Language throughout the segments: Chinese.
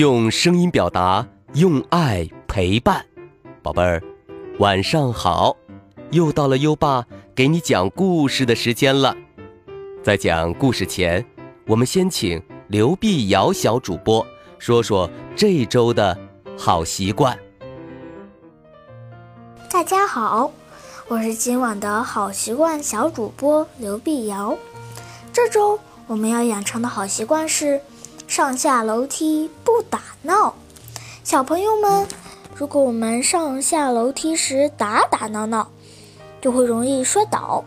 用声音表达，用爱陪伴。宝贝儿，晚上好！又到了优爸给你讲故事的时间了。在讲故事前，我们先请刘碧瑶小主播说说这周的好习惯。大家好，我是今晚的好习惯小主播刘碧瑶。这周我们要养成的好习惯是上下楼梯不打闹。小朋友们，如果我们上下楼梯时打打闹闹，就会容易摔倒、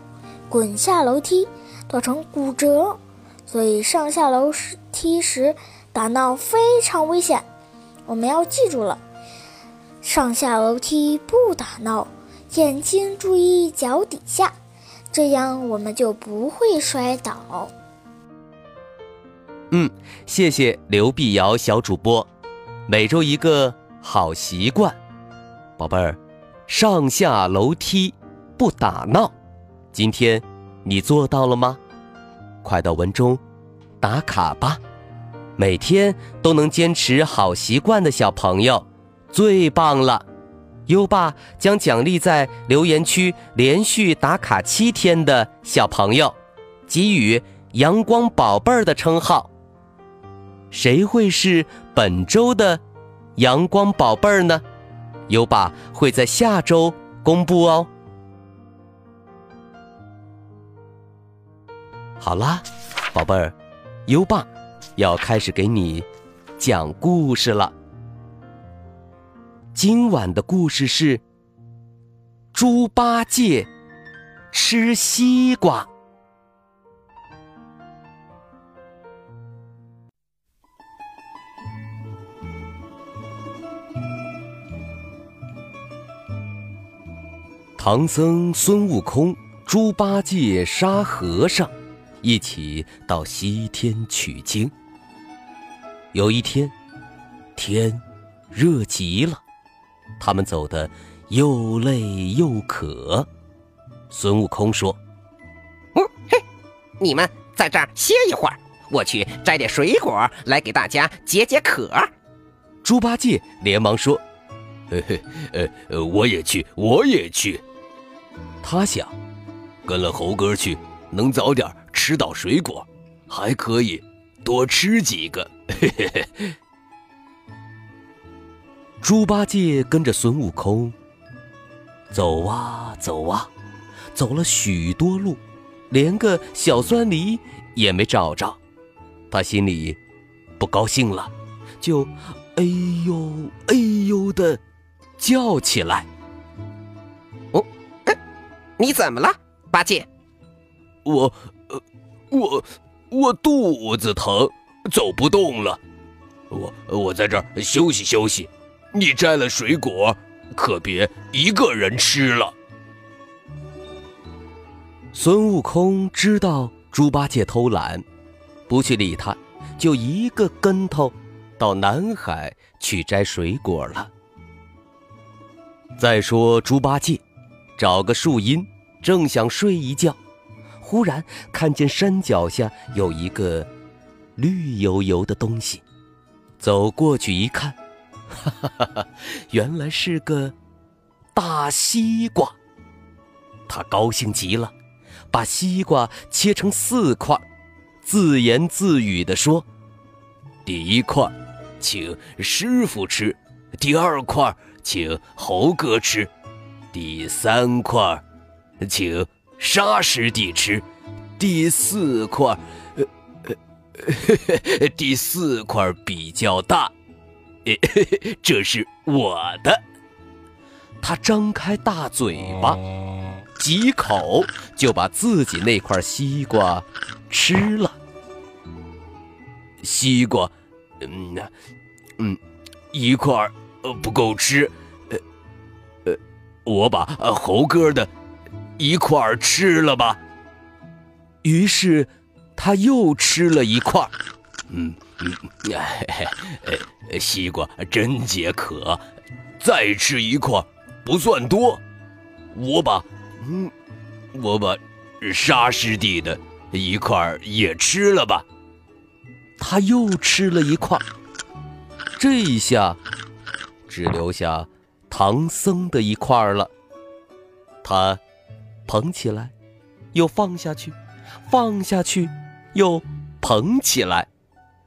滚下楼梯，造成骨折。所以上下楼梯时打闹非常危险，我们要记住了。上下楼梯不打闹，眼睛注意脚底下，这样我们就不会摔倒。嗯，谢谢刘碧瑶小主播。每周一个好习惯，宝贝儿，上下楼梯不打闹。今天你做到了吗？快到文中打卡吧。每天都能坚持好习惯的小朋友。最棒了，优爸将奖励在留言区连续打卡七天的小朋友，给予“阳光宝贝儿”的称号。谁会是本周的“阳光宝贝儿”呢？优爸会在下周公布哦。好啦，宝贝儿，优爸要开始给你讲故事了。今晚的故事是猪八戒吃西瓜。唐僧、孙悟空、猪八戒、沙和尚一起到西天取经。有一天，天热极了。他们走的又累又渴，孙悟空说：“嗯嘿，你们在这儿歇一会儿，我去摘点水果来给大家解解渴。”猪八戒连忙说：“嘿嘿，呃，我也去，我也去。”他想，跟了猴哥去，能早点吃到水果，还可以多吃几个。嘿嘿嘿。猪八戒跟着孙悟空走啊走啊，走了许多路，连个小酸梨也没找着。他心里不高兴了，就哎呦哎呦的叫起来。哦，你怎么了，八戒？我，呃，我我肚子疼，走不动了。我我在这儿休息休息。你摘了水果，可别一个人吃了。孙悟空知道猪八戒偷懒，不去理他，就一个跟头到南海去摘水果了。再说猪八戒，找个树荫，正想睡一觉，忽然看见山脚下有一个绿油油的东西，走过去一看。哈哈哈哈原来是个大西瓜，他高兴极了，把西瓜切成四块，自言自语地说：“第一块，请师傅吃；第二块，请猴哥吃；第三块，请沙师弟吃；第四块，呃呃，第四块比较大。”这是我的。他张开大嘴巴，几口就把自己那块西瓜吃了。西瓜，嗯，嗯，一块呃不够吃，呃，呃，我把猴哥的一块吃了吧。于是他又吃了一块，嗯。嗯，哎，西瓜真解渴，再吃一块不算多。我把，嗯，我把沙师弟的一块也吃了吧。他又吃了一块，这一下，只留下唐僧的一块了。他捧起来，又放下去，放下去，又捧起来，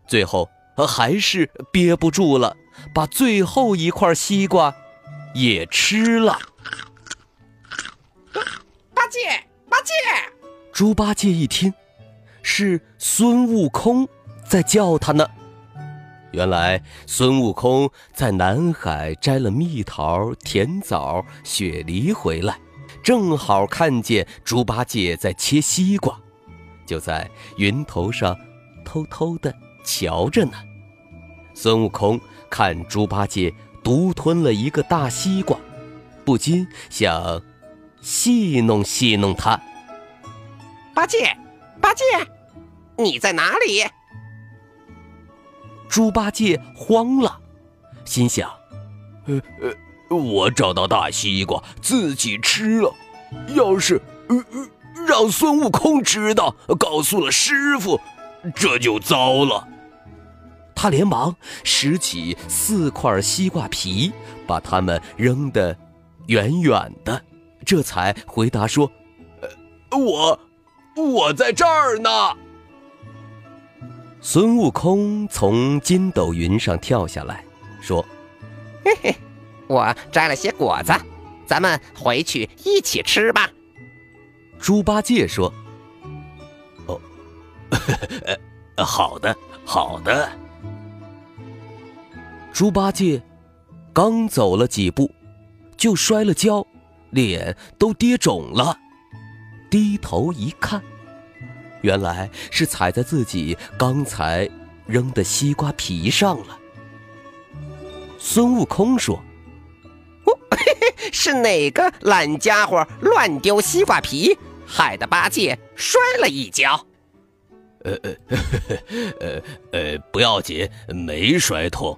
最后还是憋不住了，把最后一块西瓜也吃了。八戒，八戒！猪八戒一听，是孙悟空在叫他呢。原来孙悟空在南海摘了蜜桃、甜枣、雪梨回来，正好看见猪八戒在切西瓜，就在云头上偷偷的瞧着呢。孙悟空看猪八戒独吞了一个大西瓜，不禁想戏弄戏弄他。八戒，八戒，你在哪里？猪八戒慌了，心想：“呃呃，我找到大西瓜自己吃了，要是呃呃让孙悟空知道，告诉了师傅，这就糟了。”他连忙拾起四块西瓜皮，把它们扔得远远的，这才回答说：“呃，我我在这儿呢。”孙悟空从筋斗云上跳下来，说：“嘿嘿，我摘了些果子，咱们回去一起吃吧。”猪八戒说：“哦，好的，好的。”猪八戒刚走了几步，就摔了跤，脸都跌肿了，低头一看。原来是踩在自己刚才扔的西瓜皮上了。孙悟空说：“哦，嘿嘿是哪个懒家伙乱丢西瓜皮，害得八戒摔了一跤？”呃呃 呃呃，不要紧，没摔痛。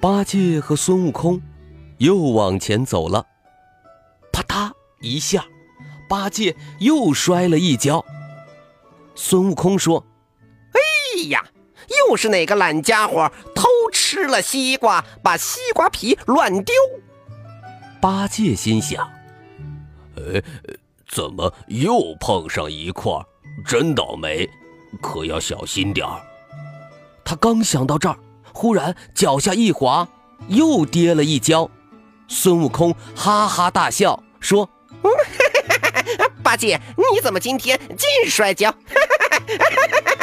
八戒和孙悟空又往前走了，啪嗒一下。八戒又摔了一跤。孙悟空说：“哎呀，又是哪个懒家伙偷吃了西瓜，把西瓜皮乱丢？”八戒心想：“哎，怎么又碰上一块？真倒霉，可要小心点儿。”他刚想到这儿，忽然脚下一滑，又跌了一跤。孙悟空哈哈大笑说。八戒，你怎么今天尽摔跤？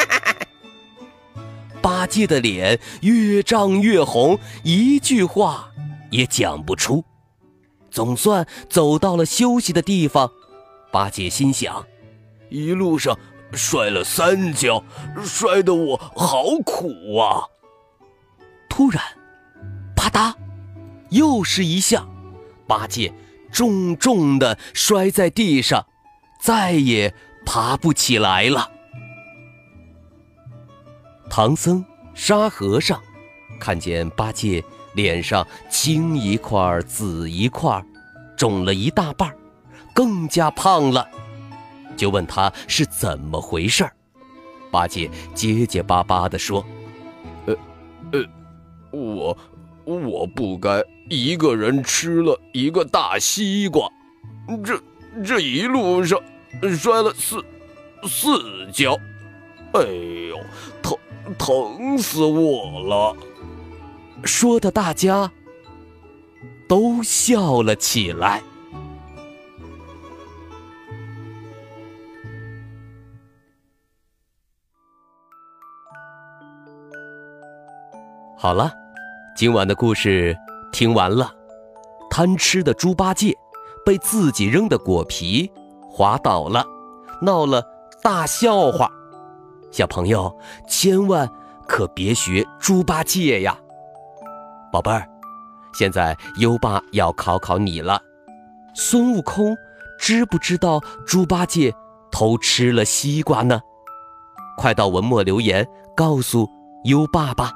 八戒的脸越涨越红，一句话也讲不出。总算走到了休息的地方，八戒心想：一路上摔了三跤，摔得我好苦啊！突然，啪嗒，又是一下，八戒重重的摔在地上。再也爬不起来了。唐僧、沙和尚看见八戒脸上青一块紫一块，肿了一大半，更加胖了，就问他是怎么回事儿八戒结结巴巴地说：“呃，呃，我我不该一个人吃了一个大西瓜，这……”这一路上摔了四四跤，哎呦，疼疼死我了！说的大家都笑了起来。好了，今晚的故事听完了，贪吃的猪八戒。被自己扔的果皮滑倒了，闹了大笑话。小朋友千万可别学猪八戒呀！宝贝儿，现在优爸要考考你了：孙悟空知不知道猪八戒偷吃了西瓜呢？快到文末留言告诉优爸吧。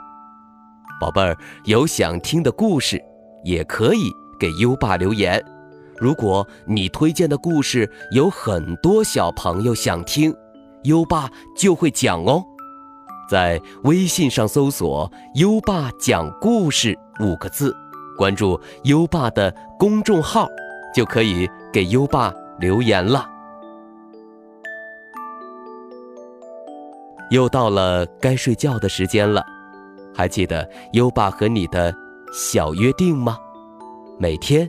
宝贝儿，有想听的故事也可以给优爸留言。如果你推荐的故事有很多小朋友想听，优爸就会讲哦。在微信上搜索“优爸讲故事”五个字，关注优爸的公众号，就可以给优爸留言了。又到了该睡觉的时间了，还记得优爸和你的小约定吗？每天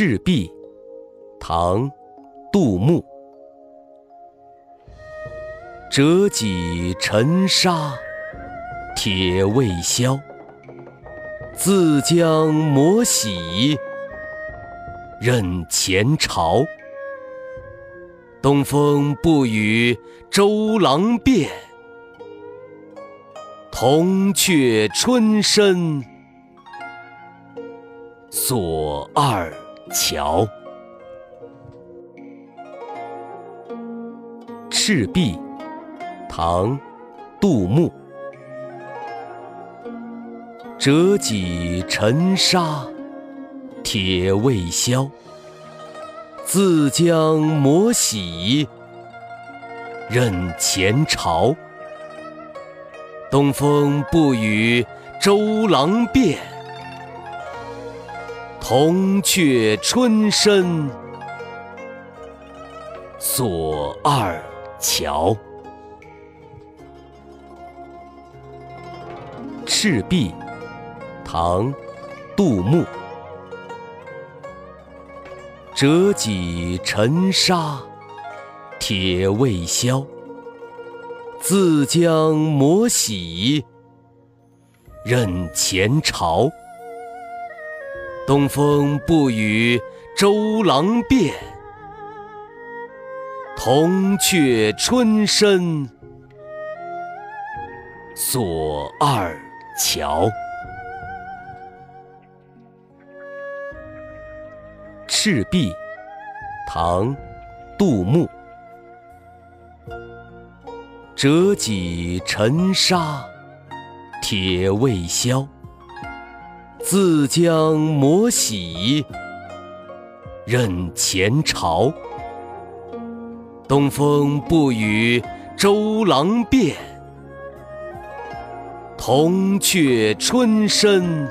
赤壁，唐，杜牧。折戟沉沙，铁未销。自将磨洗。任前朝，东风不与周郎便，铜雀春深锁二桥。赤壁，唐，杜牧。折戟沉沙。铁未销，自将磨洗任前朝。东风不与周郎便，铜雀春深锁二乔。赤壁，唐，杜牧。折戟沉沙，铁未销。自将磨洗任前朝。东风不与周郎便，铜雀春深锁二乔。赤壁，唐，杜牧。折戟沉沙，铁未销。自将磨洗认前朝。东风不与周郎便，铜雀春深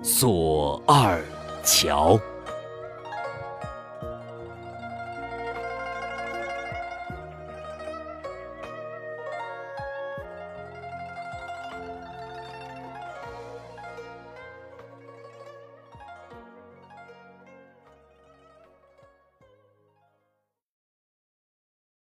锁二。乔。